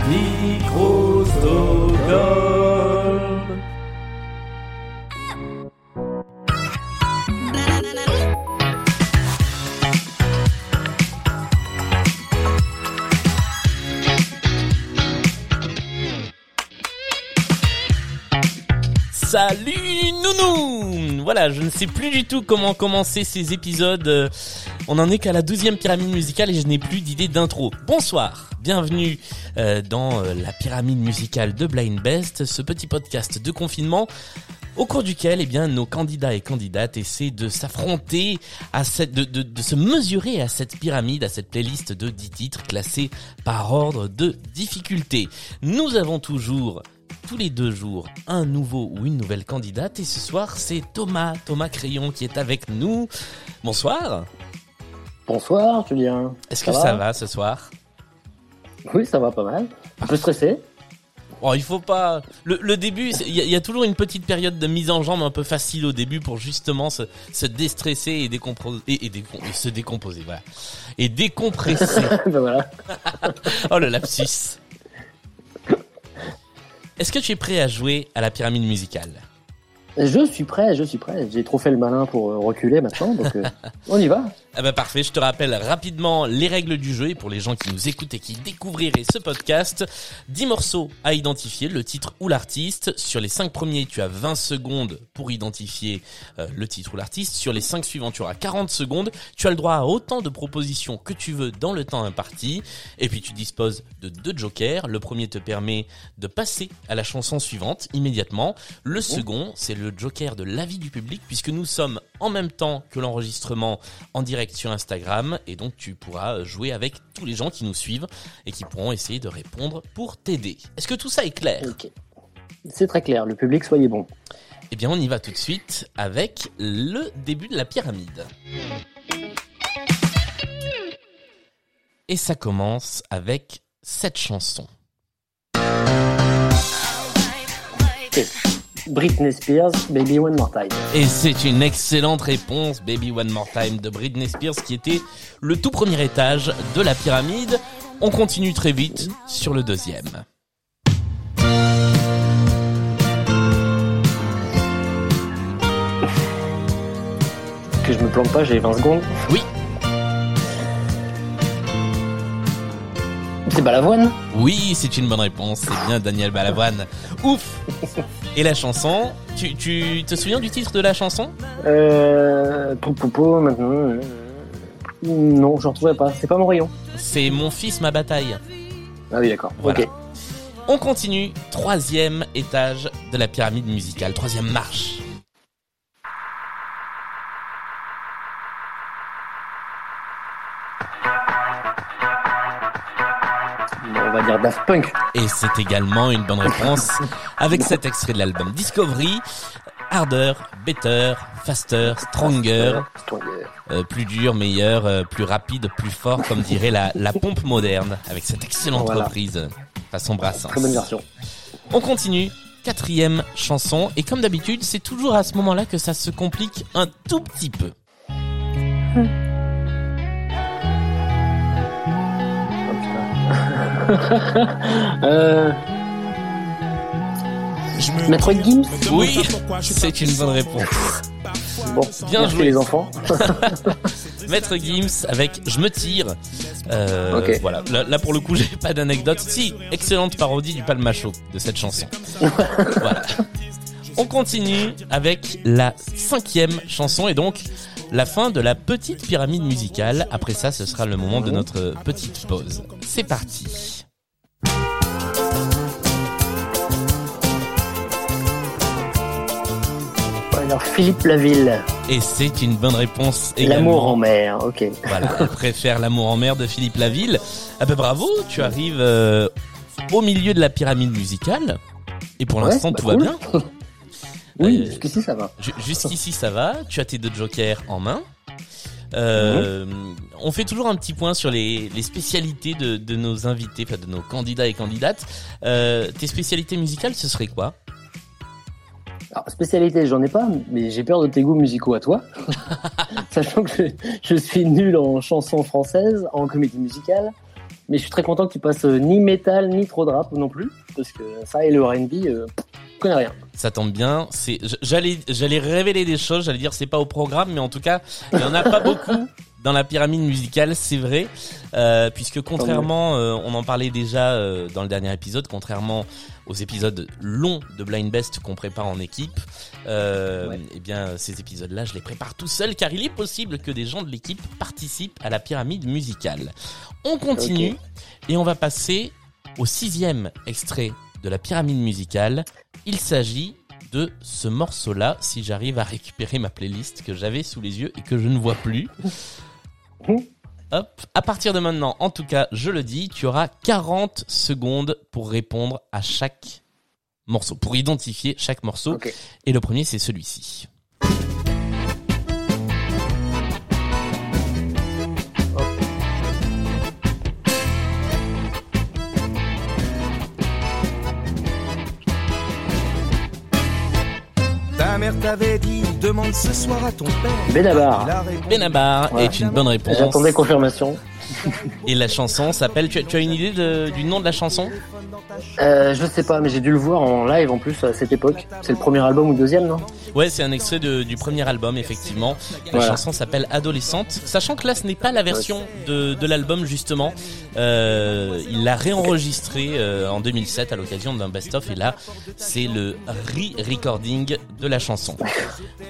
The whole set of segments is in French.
Microsoft. Salut nounou Voilà, je ne sais plus du tout comment commencer ces épisodes. On en est qu'à la douzième pyramide musicale et je n'ai plus d'idée d'intro. Bonsoir, bienvenue euh, dans euh, la pyramide musicale de Blind Best, ce petit podcast de confinement au cours duquel eh nos candidats et candidates essaient de s'affronter à cette de, se mesurer à cette pyramide à cette playlist de 10 titres classés par ordre de difficulté. Nous avons toujours tous les deux jours un nouveau ou une nouvelle candidate et ce soir c'est Thomas, Thomas Crayon qui est avec nous. Bonsoir. Bonsoir Julien. Est-ce que ça va ce soir? Oui, ça va pas mal. Un peu stressé? Oh, il faut pas. Le, début, il y, a toujours une petite période de mise en jambe un peu facile au début pour justement se, se déstresser et, et, se décomposer, voilà, et décompresser. ben voilà. oh le lapsus. Est-ce que tu es prêt à jouer à la pyramide musicale? Je suis prêt, je suis prêt. J'ai trop fait le malin pour euh, reculer maintenant, donc euh, on y va. Ah bah parfait, je te rappelle rapidement les règles du jeu et pour les gens qui nous écoutent et qui découvriraient ce podcast, 10 morceaux à identifier, le titre ou l'artiste. Sur les 5 premiers, tu as 20 secondes pour identifier euh, le titre ou l'artiste. Sur les 5 suivants, tu auras 40 secondes. Tu as le droit à autant de propositions que tu veux dans le temps imparti. Et puis tu disposes de deux jokers. Le premier te permet de passer à la chanson suivante immédiatement. Le second, c'est le joker de l'avis du public puisque nous sommes en même temps que l'enregistrement en direct sur Instagram et donc tu pourras jouer avec tous les gens qui nous suivent et qui pourront essayer de répondre pour t'aider. Est-ce que tout ça est clair? C'est très clair, le public soyez bon. Eh bien on y va tout de suite avec le début de la pyramide. Et ça commence avec cette chanson. Britney Spears, Baby One More Time. Et c'est une excellente réponse, Baby One More Time de Britney Spears, qui était le tout premier étage de la pyramide. On continue très vite sur le deuxième. Que je me plante pas, j'ai 20 secondes. Oui. C'est Balavoine Oui, c'est une bonne réponse. C'est bien Daniel Balavoine. Ouf Et la chanson tu, tu te souviens du titre de la chanson? Euh. Popo, maintenant. Euh, non, je ne retrouvais pas. C'est pas mon rayon. C'est Mon fils, ma bataille. Ah oui, d'accord. Ok. On continue. Troisième étage de la pyramide musicale. Troisième marche. On va dire Daft Punk. Et c'est également une bonne réponse avec cet extrait de l'album Discovery. Harder, better, faster, stronger, euh, plus dur, meilleur, euh, plus rapide, plus fort, comme dirait la, la pompe moderne, avec cette excellente reprise façon Brassens. Très bonne version. On continue, quatrième chanson, et comme d'habitude, c'est toujours à ce moment-là que ça se complique un tout petit peu. euh... Maître Gims Oui, c'est une bonne réponse. Bon, bien joué les enfants. Maître Gims avec Je me tire. Euh, Voilà. Là, pour le coup, j'ai pas d'anecdote. Si, excellente parodie du Palmacho de cette chanson. voilà. On continue avec la cinquième chanson et donc la fin de la petite pyramide musicale. Après ça, ce sera le moment de notre petite pause. C'est parti. Alors Philippe Laville. Et c'est une bonne réponse L'amour en mer, ok. Voilà, elle préfère l'amour en mer de Philippe Laville. Ah ben bravo, tu arrives euh, au milieu de la pyramide musicale. Et pour l'instant, bah tout va bien. oui, euh, jusqu'ici ça va. Jusqu'ici ça va. Tu as tes deux jokers en main. Euh, On fait toujours un petit point sur les, les spécialités de, de, nos invités, enfin de nos candidats et candidates. Euh, tes spécialités musicales, ce serait quoi? Alors, spécialité, j'en ai pas, mais j'ai peur de tes goûts musicaux à toi. Sachant que je, suis nul en chansons françaises, en comédie musicale, Mais je suis très content que tu passes euh, ni métal ni trop de rap non plus, parce que ça et le R&B, euh, je connais rien. Ça tombe bien. C'est, j'allais, j'allais révéler des choses. J'allais dire c'est pas au programme, mais en tout cas, il y en a pas beaucoup dans la pyramide musicale, c'est vrai, euh, puisque contrairement, euh, on en parlait déjà euh, dans le dernier épisode, contrairement aux épisodes longs de Blind Best qu'on prépare en équipe, euh, Ouais. eh bien ces épisodes-là, je les prépare tout seul, car il est possible que des gens de l'équipe participent à la pyramide musicale. On continue et on va passer au sixième extrait de la pyramide musicale. Il s'agit de ce morceau-là, si j'arrive à récupérer ma playlist que j'avais sous les yeux et que je ne vois plus. Hop, à partir de maintenant, en tout cas, je le dis, tu auras 40 secondes pour répondre à chaque morceau, pour identifier chaque morceau. Et le premier, c'est celui-ci. Ta mère t'avait dit, demande ce soir à ton père. Benabar. Benabar Voilà. est une bonne réponse. J'attendais confirmation. Et la chanson s'appelle. Tu, as- tu as une idée de- du nom de la chanson? Euh, je sais pas, mais j'ai dû le voir en live en plus à cette époque. C'est le premier album ou le deuxième, non? Ouais, c'est un extrait de- du premier album, effectivement. La Voilà. chanson s'appelle Adolescente. Sachant que là, ce n'est pas la version de, de l'album, justement. Euh, il l'a réenregistré euh, en 2007 à l'occasion d'un best-of. Et là, c'est le re-recording de la chanson.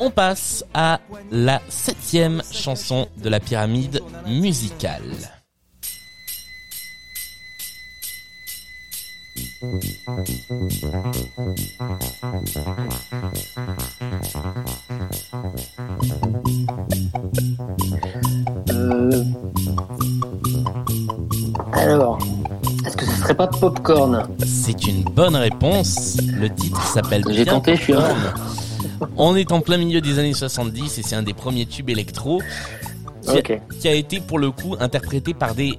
On passe à la septième chanson de la pyramide musicale. Euh... Alors, est-ce que ce serait pas Popcorn C'est une bonne réponse. Le titre s'appelle J'ai tenté, je suis. On est en plein milieu des années 70 et c'est un des premiers tubes électro qui, a- qui a été pour le coup interprété par des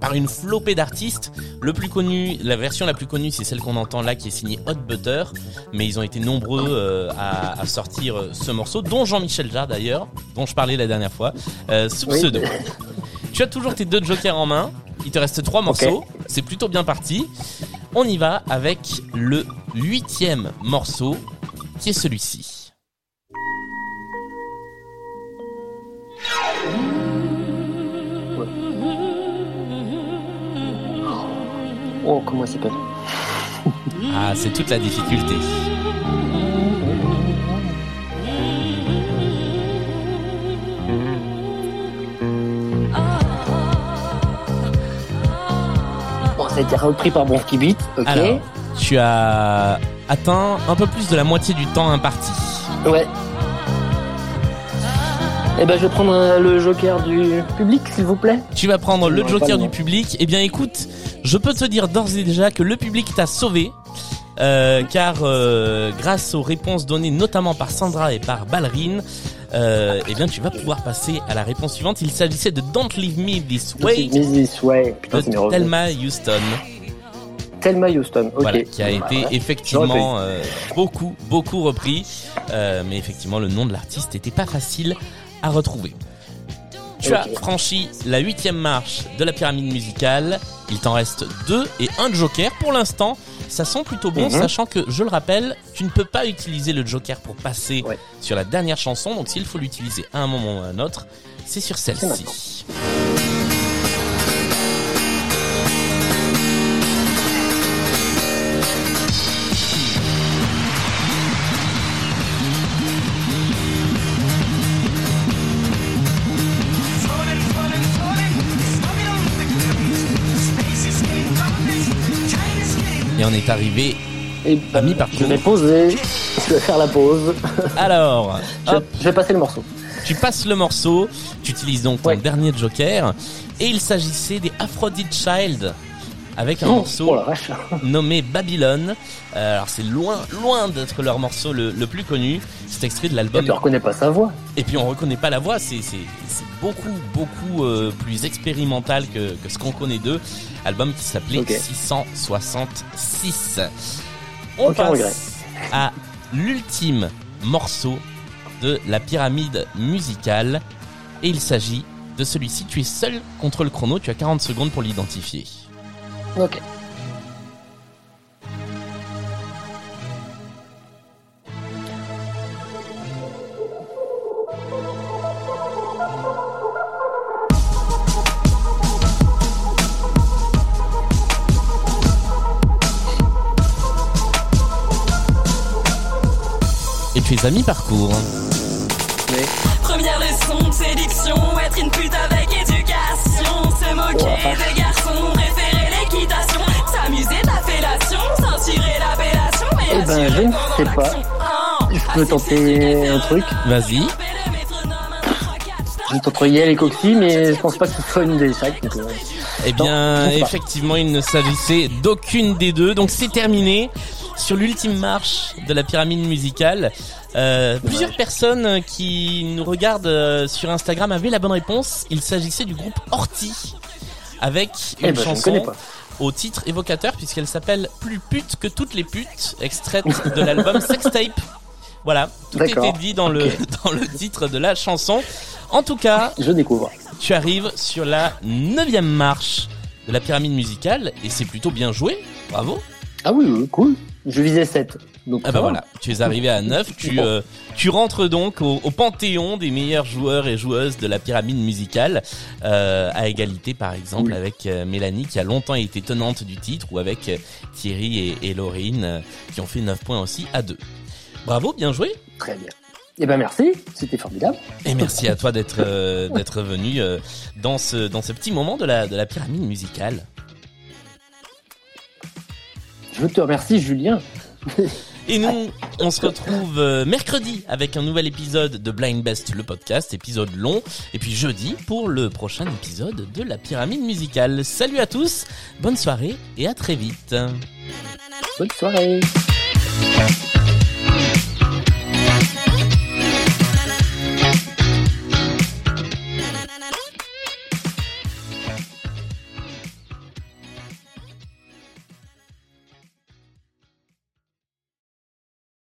par une flopée d'artistes. Le plus connu, la version la plus connue, c'est celle qu'on entend là, qui est signée Hot Butter. Mais ils ont été nombreux euh, à, à sortir euh, ce morceau, dont Jean-Michel Jarre d'ailleurs, dont je parlais la dernière fois, euh, sous Oui. pseudo. Tu as toujours tes deux jokers en main. Il te reste trois morceaux. C'est plutôt bien parti. On y va avec le huitième morceau, qui est celui-ci. Oh, comment il s'appelle Ah, c'est toute la difficulté. Bon, ça a été repris par Bronski Beat, ok. Alors, tu as atteint un peu plus de la moitié du temps imparti. Ouais. Eh ben, je vais prendre euh, le joker du public, s'il vous plaît. Tu vas prendre le joker du public. Eh bien, écoute, je peux te dire d'ores et déjà que le public t'a sauvé. euh, car euh, grâce aux réponses données notamment par Sandra et par Ballerine, euh, eh bien tu vas pouvoir passer à la réponse suivante. Il s'agissait de Don't Leave Me This Way This Way. Putain, de. Thelma Houston. Thelma Houston, ok. Voilà, qui a Bah, été voilà. effectivement euh, beaucoup, beaucoup repris. Mais effectivement, le nom de l'artiste n'était pas facile à retrouver. Tu as franchi la huitième marche de la pyramide musicale. Il t'en reste deux et un joker pour l'instant. Ça sent plutôt bon, Mhm. sachant que, je le rappelle, tu ne peux pas utiliser le joker pour passer Ouais. sur la dernière chanson. Donc s'il faut l'utiliser à un moment ou à un autre, c'est sur celle-ci. Et on est arrivé. Et À mi-parcours. Je vais poser. Je vais faire la pause. Alors, Je, hop, je vais passer le morceau. Tu passes le morceau, tu utilises donc ton Ouais. dernier joker, et il s'agissait des Aphrodite Child, avec un Oh, morceau oh nommé Babylone. Euh, alors c'est loin, loin d'être leur morceau le, le plus connu. C'est extrait de Et l'album. tu reconnais pas sa voix. Et puis on reconnaît pas la voix, c'est beaucoup beaucoup euh, plus expérimental que que ce qu'on connaît d'eux. Album qui s'appelait Ok. 666. On Aucun passe regret. à l'ultime morceau de la pyramide musicale et il s'agit de celui-ci. Tu es seul contre le chrono, tu as 40 secondes pour l'identifier. Ok. Et tu es à mi-parcours. Oui. Première leçon de séduction, être une pute avec ben, je ne sais pas. Je peux tenter un truc. Vas-y. Je entre Yel et Coxy, mais je pense pas que ce soit une des donc, euh, Eh bien, effectivement, il ne s'agissait d'aucune des deux. Donc c'est terminé. Sur l'ultime marche de la pyramide musicale, euh, plusieurs personnes qui nous regardent euh, sur Instagram avaient la bonne réponse. Il s'agissait du groupe Horty avec une Eh ben, je ne chanson. Au titre évocateur puisqu'elle s'appelle Plus pute que toutes les putes, extraite de l'album Sextape. Voilà, tout était dit dans le dans le titre de la chanson. En tout cas, Je découvre. tu arrives sur la neuvième marche de la pyramide musicale et c'est plutôt bien joué. Bravo. Ah oui, oui, cool. Je visais 7. Donc, Ah bah voilà, tu es arrivé à 9, tu, euh, tu rentres donc au, au panthéon des meilleurs joueurs et joueuses de la pyramide musicale, euh, à égalité par exemple Oui. avec euh, Mélanie qui a longtemps été tenante du titre ou avec euh, Thierry et, et Laurine qui ont fait 9 points aussi à 2. Bravo, bien joué Très bien. Eh ben merci, c'était formidable. et merci à toi d'être euh, d'être venu euh, dans ce dans ce petit moment de la de la pyramide musicale. Je te remercie, Julien. Et nous, on se retrouve euh, mercredi avec un nouvel épisode de Blind Best, le podcast, épisode long. Et puis jeudi pour le prochain épisode de la pyramide musicale. Salut à tous, bonne soirée et à très vite. Bonne soirée.